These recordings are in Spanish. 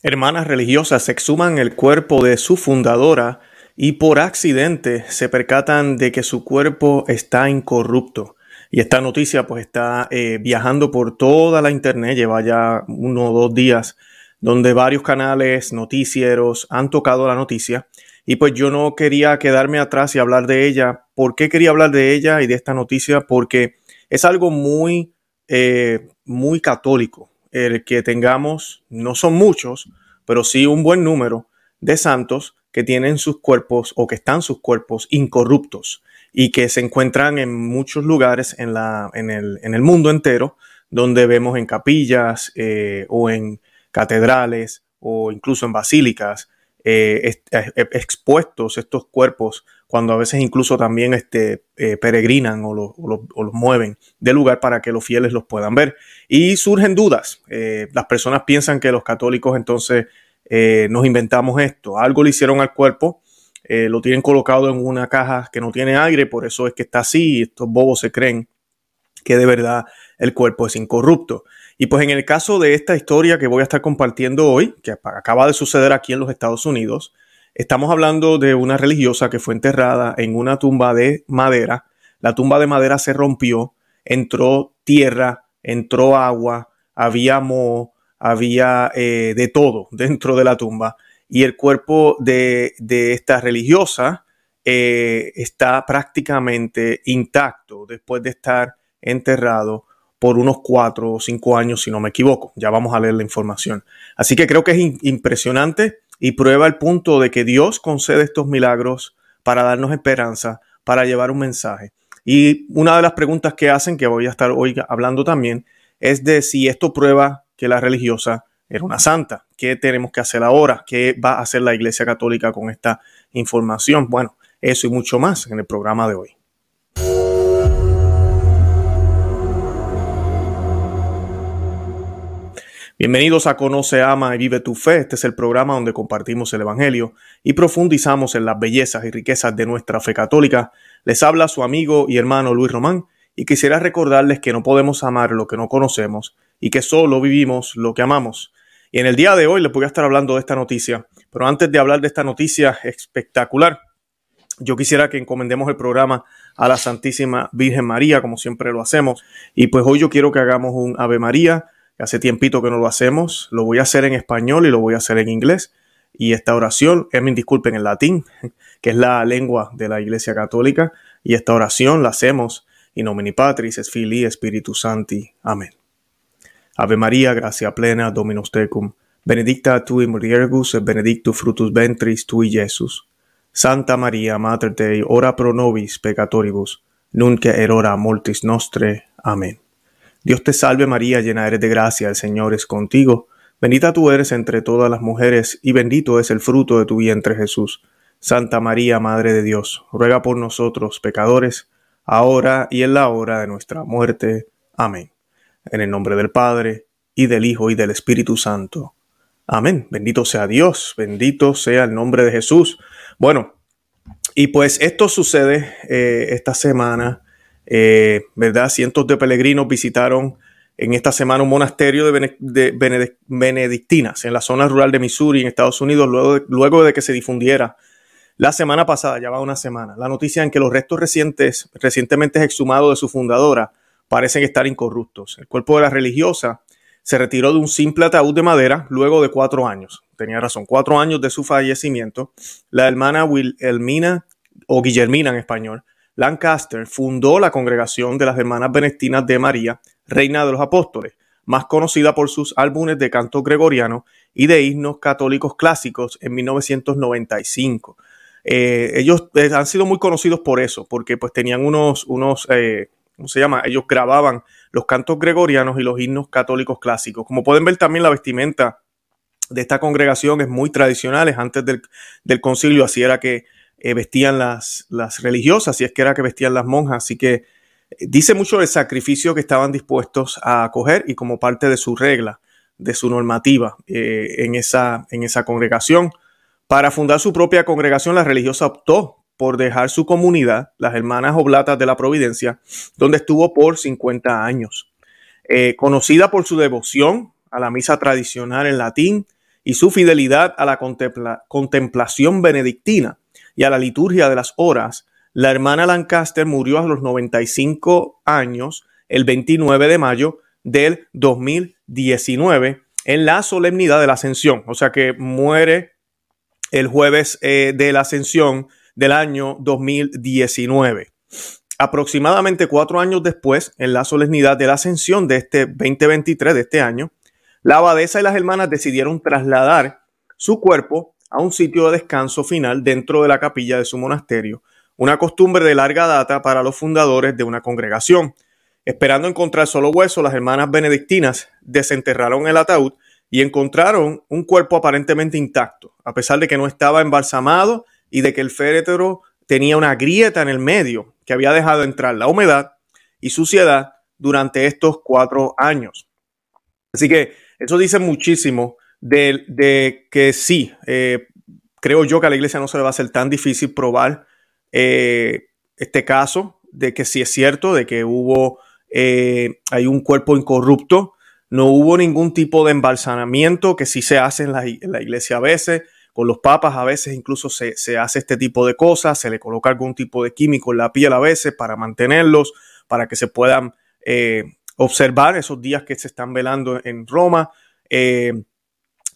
Hermanas religiosas exhuman el cuerpo de su fundadora y por accidente se percatan de que su cuerpo está incorrupto. Y esta noticia pues está eh, viajando por toda la internet, lleva ya uno o dos días donde varios canales noticieros han tocado la noticia. Y pues yo no quería quedarme atrás y hablar de ella. ¿Por qué quería hablar de ella y de esta noticia? Porque es algo muy, eh, muy católico el que tengamos, no son muchos, pero sí un buen número de santos que tienen sus cuerpos o que están sus cuerpos incorruptos y que se encuentran en muchos lugares en, la, en, el, en el mundo entero, donde vemos en capillas eh, o en catedrales o incluso en basílicas eh, eh, expuestos estos cuerpos cuando a veces incluso también este, eh, peregrinan o, los mueven de lugar para que los fieles los puedan ver. Y surgen dudas. Eh, las personas piensan que los católicos entonces eh, nos inventamos esto. Algo le hicieron al cuerpo, lo tienen colocado en una caja que no tiene aire, por eso es que está así y estos bobos se creen que de verdad el cuerpo es incorrupto. Y pues en el caso de esta historia que voy a estar compartiendo hoy, que acaba de suceder aquí en los Estados Unidos, Estamos hablando de una religiosa que fue enterrada en una tumba de madera. La tumba de madera se rompió, entró tierra, entró agua, había moho, había eh, de todo dentro de la tumba. Y el cuerpo de, esta religiosa eh, está prácticamente intacto después de estar enterrado por unos cuatro o cinco años, si no me equivoco. Ya vamos a leer la información. Así que creo que es impresionante y prueba el punto de que Dios concede estos milagros para darnos esperanza, para llevar un mensaje. Y una de las preguntas que hacen, que voy a estar hoy hablando también, es de si esto prueba que la religiosa era una santa. ¿Qué tenemos que hacer ahora? ¿Qué va a hacer la Iglesia Católica con esta información? Bueno, eso y mucho más en el programa de hoy. Bienvenidos a Conoce, Ama y Vive tu Fe. Este es el programa donde compartimos el Evangelio y profundizamos en las bellezas y riquezas de nuestra fe católica. Les habla su amigo y hermano Luis Román y quisiera recordarles que no podemos amar lo que no conocemos y que solo vivimos lo que amamos. Y en el día de hoy les voy a estar hablando de esta noticia, pero antes de hablar de esta noticia espectacular, yo quisiera que encomendemos el programa a la Santísima Virgen María, como siempre lo hacemos. Y pues hoy yo quiero que hagamos un Ave María Hace tiempito que no lo hacemos. Lo voy a hacer en español y lo voy a hacer en inglés. Y esta oración, me disculpen, en latín, que es la lengua de la Iglesia Católica. Y esta oración la hacemos in nomine Patris, es Filii, Spiritus Santi. Amén. Ave María, gracia plena, Dominus tecum. Benedicta tu in mulieribus et benedictus frutus ventris tui, Jesús. Santa María, Mater Dei, ora pro nobis peccatoribus, nunc et hora mortis nostre. Amén. Dios te salve María, llena eres de gracia, el Señor es contigo. Bendita tú eres entre todas las mujeres, y bendito es el fruto de tu vientre Jesús. Santa María, Madre de Dios, ruega por nosotros pecadores, ahora y en la hora de nuestra muerte. Amén. En el nombre del Padre, y del Hijo, y del Espíritu Santo. Amén. Bendito sea Dios, bendito sea el nombre de Jesús. Bueno, y pues esto sucede eh, esta semana eh, ¿verdad? Cientos de peregrinos visitaron en esta semana un monasterio de, benedictinas en la zona rural de Missouri, en Estados Unidos, luego de, luego de que se difundiera la semana pasada, ya va una semana, la noticia en que los restos recientes, recientemente exhumados de su fundadora parecen estar incorruptos. El cuerpo de la religiosa se retiró de un simple ataúd de madera luego de cuatro años. Tenía razón, cuatro años de su fallecimiento. La hermana Wilhelmina, o Guillermina en español, Lancaster fundó la congregación de las Hermanas Benedictinas de María, Reina de los Apóstoles, más conocida por sus álbumes de canto gregoriano y de himnos católicos clásicos en 1995. Eh, ellos eh, han sido muy conocidos por eso, porque pues tenían unos, unos eh, ¿cómo se llama? Ellos grababan los cantos gregorianos y los himnos católicos clásicos. Como pueden ver también la vestimenta de esta congregación es muy tradicional, antes del, del concilio, así era que eh, vestían las, las religiosas, y es que era que vestían las monjas. Así que eh, dice mucho del sacrificio que estaban dispuestos a acoger y como parte de su regla, de su normativa eh, en, esa, en esa congregación. Para fundar su propia congregación, la religiosa optó por dejar su comunidad, las Hermanas Oblatas de la Providencia, donde estuvo por 50 años. conocida por su devoción a la misa tradicional en latín y su fidelidad a la contemplación benedictina y a la liturgia de las horas, la hermana Lancaster murió a los 95 años el 29 de mayo del 2019 en la solemnidad de la Ascensión. O sea que muere el jueves eh, de la Ascensión del año 2019. Aproximadamente cuatro años después, en la solemnidad de la Ascensión de este 2023, de este año, la abadesa y las hermanas decidieron trasladar su cuerpo a un sitio de descanso final dentro de la capilla de su monasterio, una costumbre de larga data para los fundadores de una congregación. Esperando encontrar solo hueso, las hermanas benedictinas desenterraron el ataúd y encontraron un cuerpo aparentemente intacto, a pesar de que no estaba embalsamado y de que el féretro tenía una grieta en el medio que había dejado entrar la humedad y suciedad durante estos cuatro años. Así que eso dice muchísimo de, que sí, eh, creo yo que a la iglesia no se le va a ser tan difícil probar eh, este caso de que sí es cierto, de que hubo, eh, hay un cuerpo incorrupto, no hubo ningún tipo de embalsamamiento que sí se hace en la, iglesia a veces, con los papas a veces incluso se, hace este tipo de cosas, se le coloca algún tipo de químico en la piel a veces para mantenerlos, para que se puedan observar esos días que se están velando en Roma.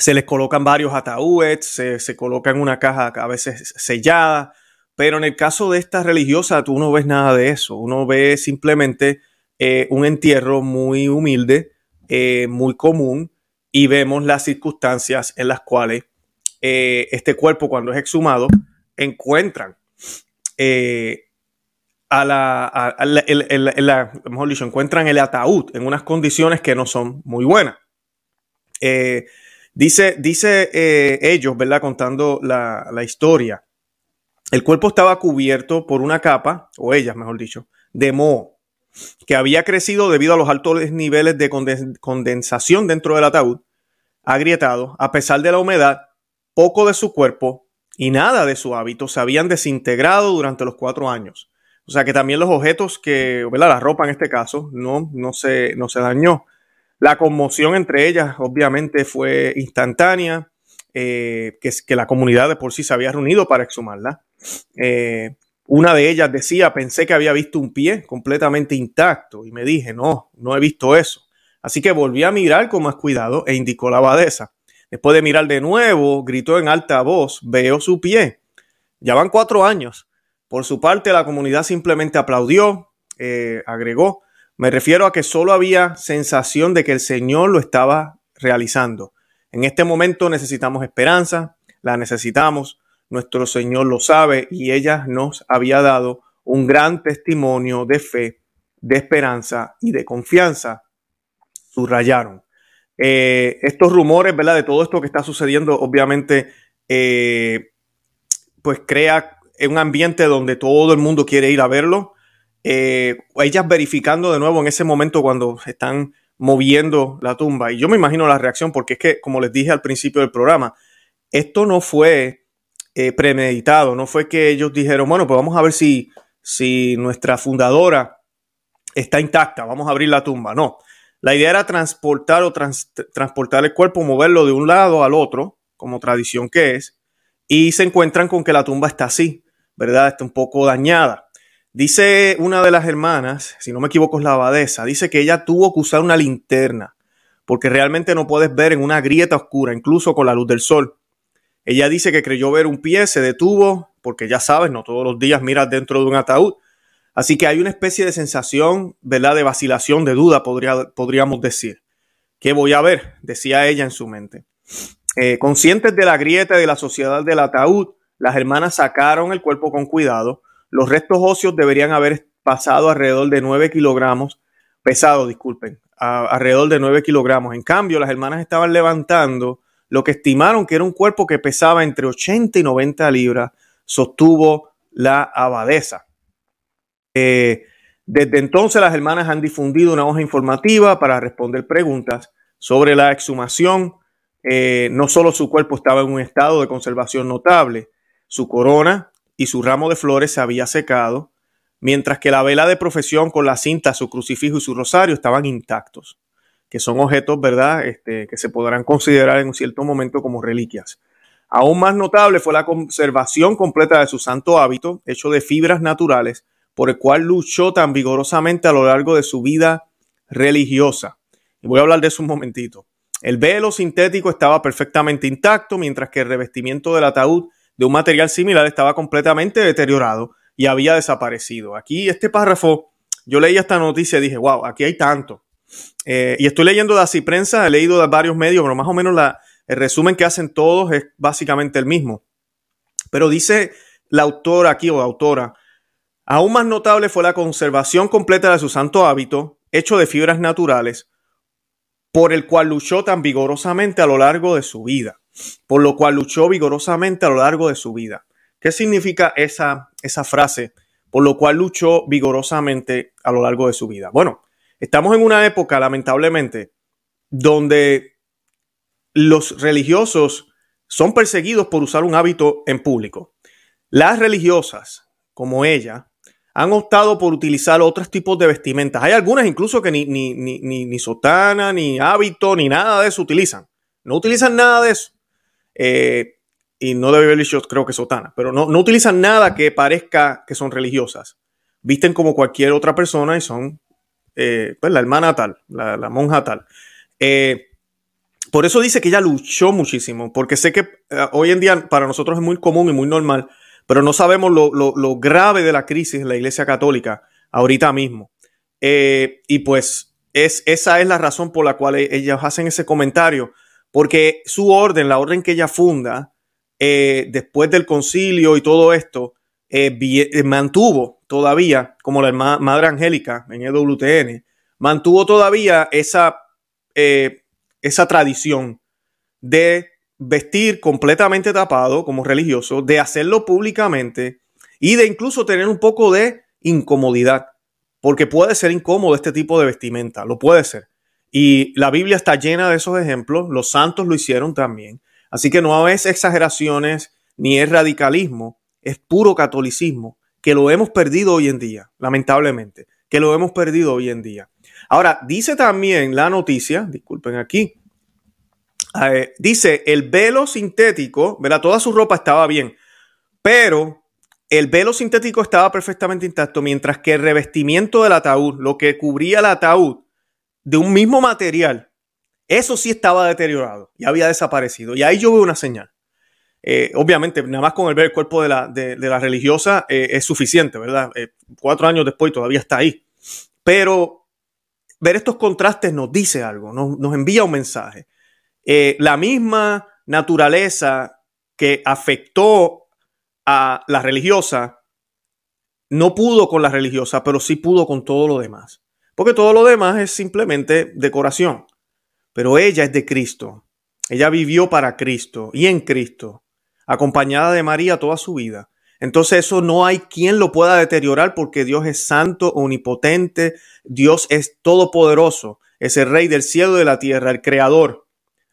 Se les colocan varios ataúdes, se, se coloca en una caja a veces sellada, pero en el caso de esta religiosa, tú no ves nada de eso. Uno ve simplemente eh, un entierro muy humilde, eh, muy común, y vemos las circunstancias en las cuales eh, este cuerpo, cuando es exhumado, encuentran a la, mejor dicho, encuentran el ataúd en unas condiciones que no son muy buenas. Dice, dice ellos, ¿verdad? Contando la, la historia el cuerpo estaba cubierto por una capa, o ellas mejor dicho, de moho, que había crecido debido a los altos niveles de condensación dentro del ataúd, agrietado, a pesar de la humedad, poco de su cuerpo y nada de su hábito se habían desintegrado durante los cuatro años. O sea que también los objetos que. La ropa en este caso, no, no, se, no se dañó. La conmoción entre ellas obviamente fue instantánea, eh, que, la comunidad de por sí se había reunido para exhumarla. Eh, una de ellas decía, pensé que había visto un pie completamente intacto y me dije, no, no he visto eso. Así que volví a mirar con más cuidado e indicó la abadesa. Después de mirar de nuevo, gritó en alta voz, veo su pie. Ya van cuatro años. Por su parte, la comunidad simplemente aplaudió, eh, agregó, me refiero a que solo había sensación de que el Señor lo estaba realizando. En este momento necesitamos esperanza, la necesitamos, nuestro Señor lo sabe y ella nos había dado un gran testimonio de fe, de esperanza y de confianza. Subrayaron. Eh, estos rumores, ¿verdad? De todo esto que está sucediendo, obviamente, eh, pues crea un ambiente donde todo el mundo quiere ir a verlo. Eh, ellas verificando de nuevo en ese momento cuando están moviendo la tumba. Y yo me imagino la reacción, porque es que, como les dije al principio del programa, esto no fue eh, premeditado, no fue que ellos dijeron, bueno, pues vamos a ver si, si nuestra fundadora está intacta, vamos a abrir la tumba. No, la idea era transportar o transportar el cuerpo, moverlo de un lado al otro, como tradición que es, y se encuentran con que la tumba está así, ¿verdad? Está un poco dañada. Dice una de las hermanas, si no me equivoco es la abadesa, dice que ella tuvo que usar una linterna, porque realmente no puedes ver en una grieta oscura, incluso con la luz del sol. Ella dice que creyó ver un pie, se detuvo, porque ya sabes, no todos los días miras dentro de un ataúd. Así que hay una especie de sensación, ¿verdad? De vacilación, de duda, podría, podríamos decir. ¿Qué voy a ver? Decía ella en su mente. Eh, conscientes de la grieta y de la sociedad del ataúd, las hermanas sacaron el cuerpo con cuidado. Los restos óseos deberían haber pasado alrededor de 9 kilogramos, pesado, disculpen, alrededor de 9 kilogramos. En cambio, las hermanas estaban levantando lo que estimaron que era un cuerpo que pesaba entre 80 y 90 libras, sostuvo la abadesa. Eh, desde entonces las hermanas han difundido una hoja informativa para responder preguntas sobre la exhumación. Eh, no solo su cuerpo estaba en un estado de conservación notable, su corona y su ramo de flores se había secado, mientras que la vela de profesión con la cinta, su crucifijo y su rosario estaban intactos. que son objetos, ¿verdad?, este, que se podrán considerar en un cierto momento como reliquias. Aún más notable fue la conservación completa de su santo hábito, hecho de fibras naturales, por el cual luchó tan vigorosamente a lo largo de su vida religiosa. Y voy a hablar de eso un momentito. El velo sintético estaba perfectamente intacto, mientras que el revestimiento del ataúd de un material similar estaba completamente deteriorado y había desaparecido. Aquí este párrafo, yo leí esta noticia y dije, wow, aquí hay tanto. Eh, y estoy leyendo de así prensa, he leído de varios medios, pero más o menos la, el resumen que hacen todos es básicamente el mismo. Pero dice la autora aquí o autora, aún más notable fue la conservación completa de su santo hábito, hecho de fibras naturales, por el cual luchó tan vigorosamente a lo largo de su vida. Por lo cual luchó vigorosamente a lo largo de su vida. ¿Qué significa esa, esa frase? Por lo cual luchó vigorosamente a lo largo de su vida. Bueno, Estamos en una época, lamentablemente, donde los religiosos son perseguidos por usar un hábito en público. Las religiosas, como ella, han optado por utilizar otros tipos de vestimentas. Hay algunas incluso que ni, ni, ni, ni, sotana, ni hábito, ni nada de eso utilizan. No utilizan nada de eso. Eh, y no debe haber dicho, creo que sotana, pero no, no utilizan nada que parezca que son religiosas. Visten como cualquier otra persona y son eh, pues la hermana tal, la, monja tal. Eh, por eso dice que ella luchó muchísimo, porque sé que hoy en día para nosotros es muy común y muy normal, pero no sabemos lo, grave de la crisis en la Iglesia Católica ahorita mismo. y pues es, esa es la razón por la cual ellas hacen ese comentario, porque su orden, la orden que ella funda, después del concilio y todo esto, mantuvo todavía, como la Madre Angélica en EWTN, mantuvo todavía esa, eh, esa tradición de vestir completamente tapado como religioso, de hacerlo públicamente y de incluso tener un poco de incomodidad, porque puede ser incómodo este tipo de vestimenta, lo puede ser. Y la Biblia está llena de esos ejemplos, los santos lo hicieron también. Así que no es exageraciones ni es radicalismo, es puro catolicismo que lo hemos perdido hoy en día, lamentablemente, que lo hemos perdido hoy en día. Ahora, dice también la noticia, disculpen aquí, eh, dice el velo sintético, ¿verdad? Toda su ropa estaba bien, pero el velo sintético estaba perfectamente intacto, mientras que el revestimiento del ataúd, lo que cubría el ataúd de un mismo material, eso sí estaba deteriorado y había desaparecido. Y ahí yo veo una señal. Eh, obviamente, nada más con el ver el cuerpo de la, de, la religiosa eh, es suficiente, ¿verdad? Eh, cuatro años después todavía está ahí. Pero ver estos contrastes nos dice algo, nos, nos envía un mensaje. la misma naturaleza que afectó a la religiosa no pudo con la religiosa, pero sí pudo con todo lo demás. Porque todo lo demás es simplemente decoración. Pero ella es de Cristo. Ella vivió para Cristo y en Cristo acompañada de María toda su vida. Entonces eso no hay quien lo pueda deteriorar porque Dios es santo, omnipotente, Dios es todopoderoso, es el rey del cielo y de la tierra, el creador.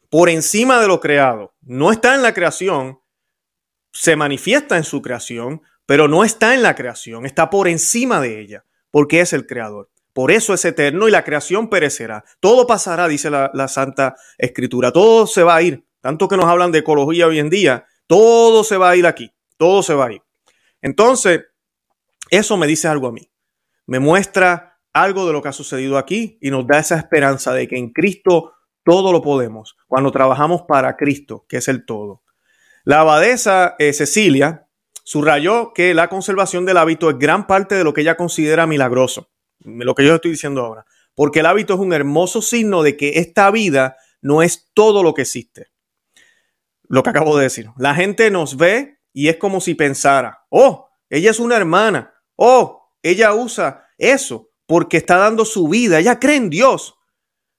Por encima de lo creado, no está en la creación, se manifiesta en su creación, pero no está en la creación, está por encima de ella, porque es el creador. Por eso es eterno y la creación perecerá. Todo pasará, dice la, Santa Escritura. Todo se va a ir. Tanto que nos hablan de ecología hoy en día, todo se va a ir aquí, todo se va a ir. Entonces, eso me dice algo a mí. Me muestra algo de lo que ha sucedido aquí y nos da esa esperanza de que en Cristo todo lo podemos cuando trabajamos para Cristo, que es el todo. La abadesa eh, Cecilia subrayó que la conservación del hábito es gran parte de lo que ella considera milagroso, lo que yo estoy diciendo ahora, porque el hábito es un hermoso signo de que esta vida no es todo lo que existe lo que acabo de decir. La gente nos ve y es como si pensara, oh, ella es una hermana, oh, ella usa eso porque está dando su vida, ella cree en Dios.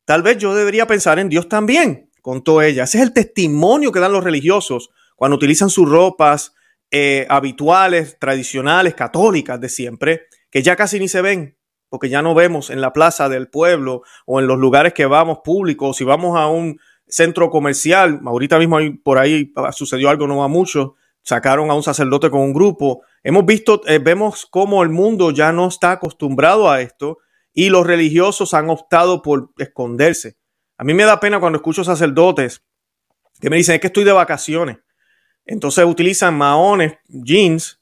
Tal vez yo debería pensar en Dios también, contó ella. Ese es el testimonio que dan los religiosos cuando utilizan sus ropas eh, habituales, tradicionales, católicas de siempre, que ya casi ni se ven, porque ya no vemos en la plaza del pueblo o en los lugares que vamos públicos, si vamos a un centro comercial. Ahorita mismo por ahí sucedió algo no va mucho. Sacaron a un sacerdote con un grupo. Hemos visto, eh, vemos cómo el mundo ya no está acostumbrado a esto y los religiosos han optado por esconderse. A mí me da pena cuando escucho sacerdotes que me dicen es que estoy de vacaciones. Entonces utilizan maones, jeans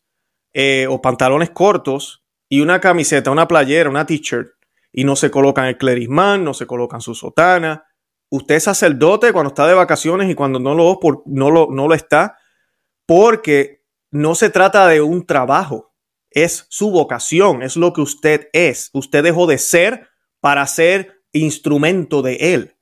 eh, o pantalones cortos y una camiseta, una playera, una t-shirt y no se colocan el clerismán, no se colocan su sotana. Usted es sacerdote cuando está de vacaciones y cuando no lo, no lo, no lo está, porque no se trata de un trabajo, es su vocación, es lo que usted es. Usted dejó de ser para ser instrumento de Él.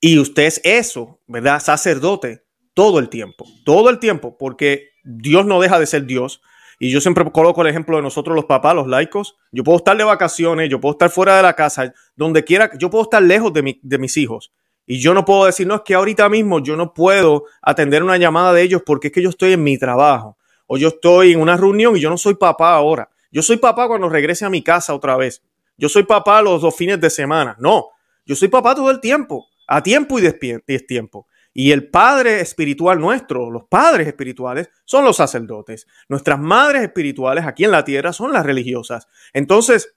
Y usted es eso, ¿verdad? Sacerdote todo el tiempo, todo el tiempo, porque Dios no deja de ser Dios. Y yo siempre coloco el ejemplo de nosotros los papás, los laicos. Yo puedo estar de vacaciones, yo puedo estar fuera de la casa, donde quiera, yo puedo estar lejos de, de mis hijos. Y yo no puedo decir, no, es que ahorita mismo yo no puedo atender una llamada de ellos porque es que yo estoy en mi trabajo. O yo estoy en una reunión y yo no soy papá ahora. Yo soy papá cuando regrese a mi casa otra vez. Yo soy papá los dos fines de semana. No, yo soy papá todo el tiempo a tiempo y tiempo. Y el Padre espiritual nuestro, los padres espirituales, son los sacerdotes. Nuestras madres espirituales aquí en la tierra son las religiosas. Entonces,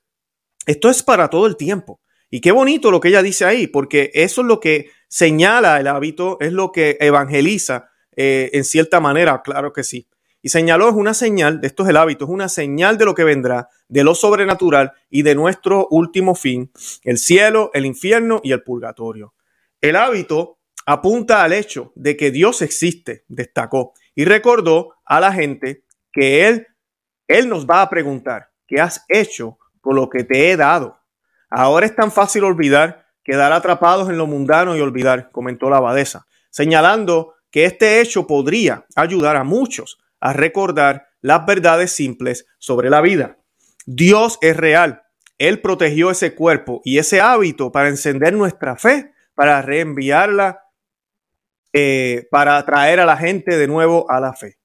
esto es para todo el tiempo. Y qué bonito lo que ella dice ahí, porque eso es lo que señala el hábito, es lo que evangeliza eh, en cierta manera, claro que sí. Y señaló es una señal, esto es el hábito, es una señal de lo que vendrá, de lo sobrenatural y de nuestro último fin, el cielo, el infierno y el purgatorio. El hábito apunta al hecho de que Dios existe, destacó, y recordó a la gente que Él, Él nos va a preguntar, ¿qué has hecho con lo que te he dado? Ahora es tan fácil olvidar, quedar atrapados en lo mundano y olvidar, comentó la abadesa, señalando que este hecho podría ayudar a muchos a recordar las verdades simples sobre la vida. Dios es real. Él protegió ese cuerpo y ese hábito para encender nuestra fe para reenviarla, eh, para atraer a la gente de nuevo a la fe.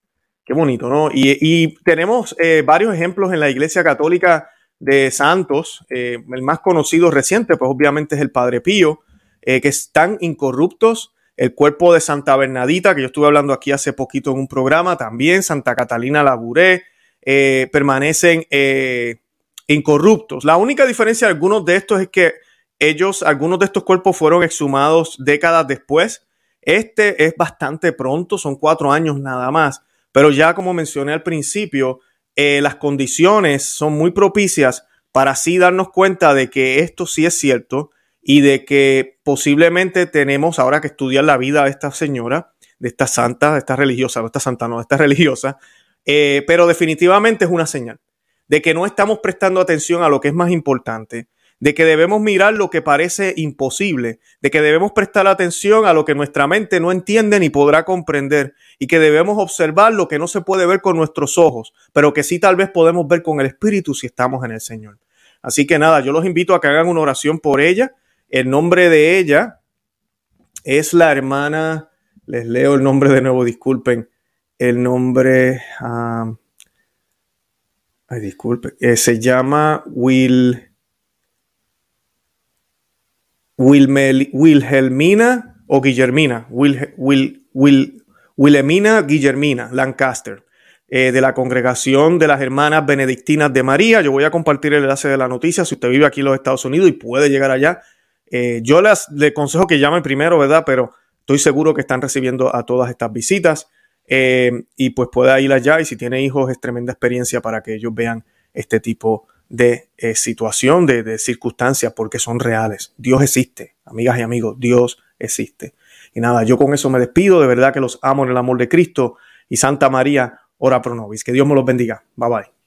Qué bonito, ¿no? Y, tenemos eh, varios ejemplos en la Iglesia Católica de santos. Eh, el más conocido reciente, pues obviamente es el Padre Pío, que están incorruptos. El cuerpo de Santa Bernadita, que yo estuve hablando aquí hace poquito en un programa, también Santa Catalina Labouré, permanecen incorruptos. La única diferencia de algunos de estos es que ellos, algunos de estos cuerpos fueron exhumados décadas después. Este es bastante pronto, son cuatro años nada más. Pero ya como mencioné al principio, eh, las condiciones son muy propicias para así darnos cuenta de que esto sí es cierto y de que posiblemente tenemos ahora que estudiar la vida de esta señora, de esta santa, de esta religiosa, no esta santa, no, de esta religiosa, eh, pero definitivamente es una señal de que no estamos prestando atención a lo que es más importante, de que debemos mirar lo que parece imposible, de que debemos prestar atención a lo que nuestra mente no entiende ni podrá comprender, y que debemos observar lo que no se puede ver con nuestros ojos, pero que sí tal vez podemos ver con el Espíritu si estamos en el Señor. Así que nada, yo los invito a que hagan una oración por ella. El nombre de ella es la hermana, les leo el nombre de nuevo, disculpen, el nombre, ah, ay, disculpen, eh, se llama Will. Wilhelmina o Guillermina, Wil, Wil, Wilhelmina Guillermina Lancaster, eh, de la congregación de las hermanas benedictinas de María. Yo voy a compartir el enlace de la noticia si usted vive aquí en los Estados Unidos y puede llegar allá. Eh, yo les, le aconsejo que llame primero, ¿verdad? Pero estoy seguro que están recibiendo a todas estas visitas eh, y pues pueda ir allá y si tiene hijos es tremenda experiencia para que ellos vean este tipo de eh, situación, de, de circunstancias, porque son reales. Dios existe, amigas y amigos, Dios existe. Y nada, yo con eso me despido, de verdad que los amo en el amor de Cristo y Santa María, ora pro nobis. Que Dios me los bendiga. Bye bye.